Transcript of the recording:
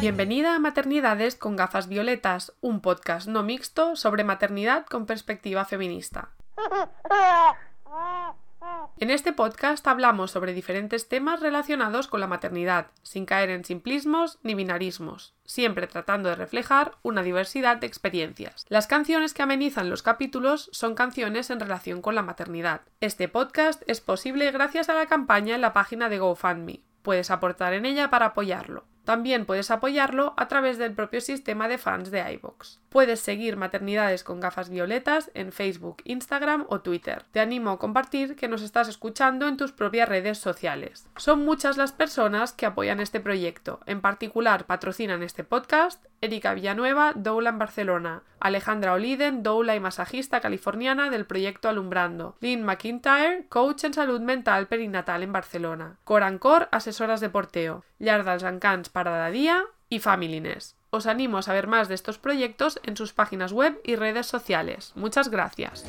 Bienvenida a Maternidades con gafas violetas, un podcast no mixto sobre maternidad con perspectiva feminista. En este podcast hablamos sobre diferentes temas relacionados con la maternidad, sin caer en simplismos ni binarismos, siempre tratando de reflejar una diversidad de experiencias. Las canciones que amenizan los capítulos son canciones en relación con la maternidad. Este podcast es posible gracias a la campaña en la página de GoFundMe. Puedes aportar en ella para apoyarlo. También puedes apoyarlo a través del propio sistema de fans de iVoox. Puedes seguir Maternidades con gafas violetas en Facebook, Instagram o Twitter. Te animo a compartir que nos estás escuchando en tus propias redes sociales. Son muchas las personas que apoyan este proyecto. En particular, patrocinan este podcast Erika Villanueva, Doula en Barcelona, Alejandra Oliden, doula y masajista californiana del proyecto Alumbrando, Lynn McIntyre, coach en salud mental perinatal en Barcelona, Corancor, asesoras de porteo, Llard Zancans para Día y Familyness. Os animo a saber más de estos proyectos en sus páginas web y redes sociales. Muchas gracias.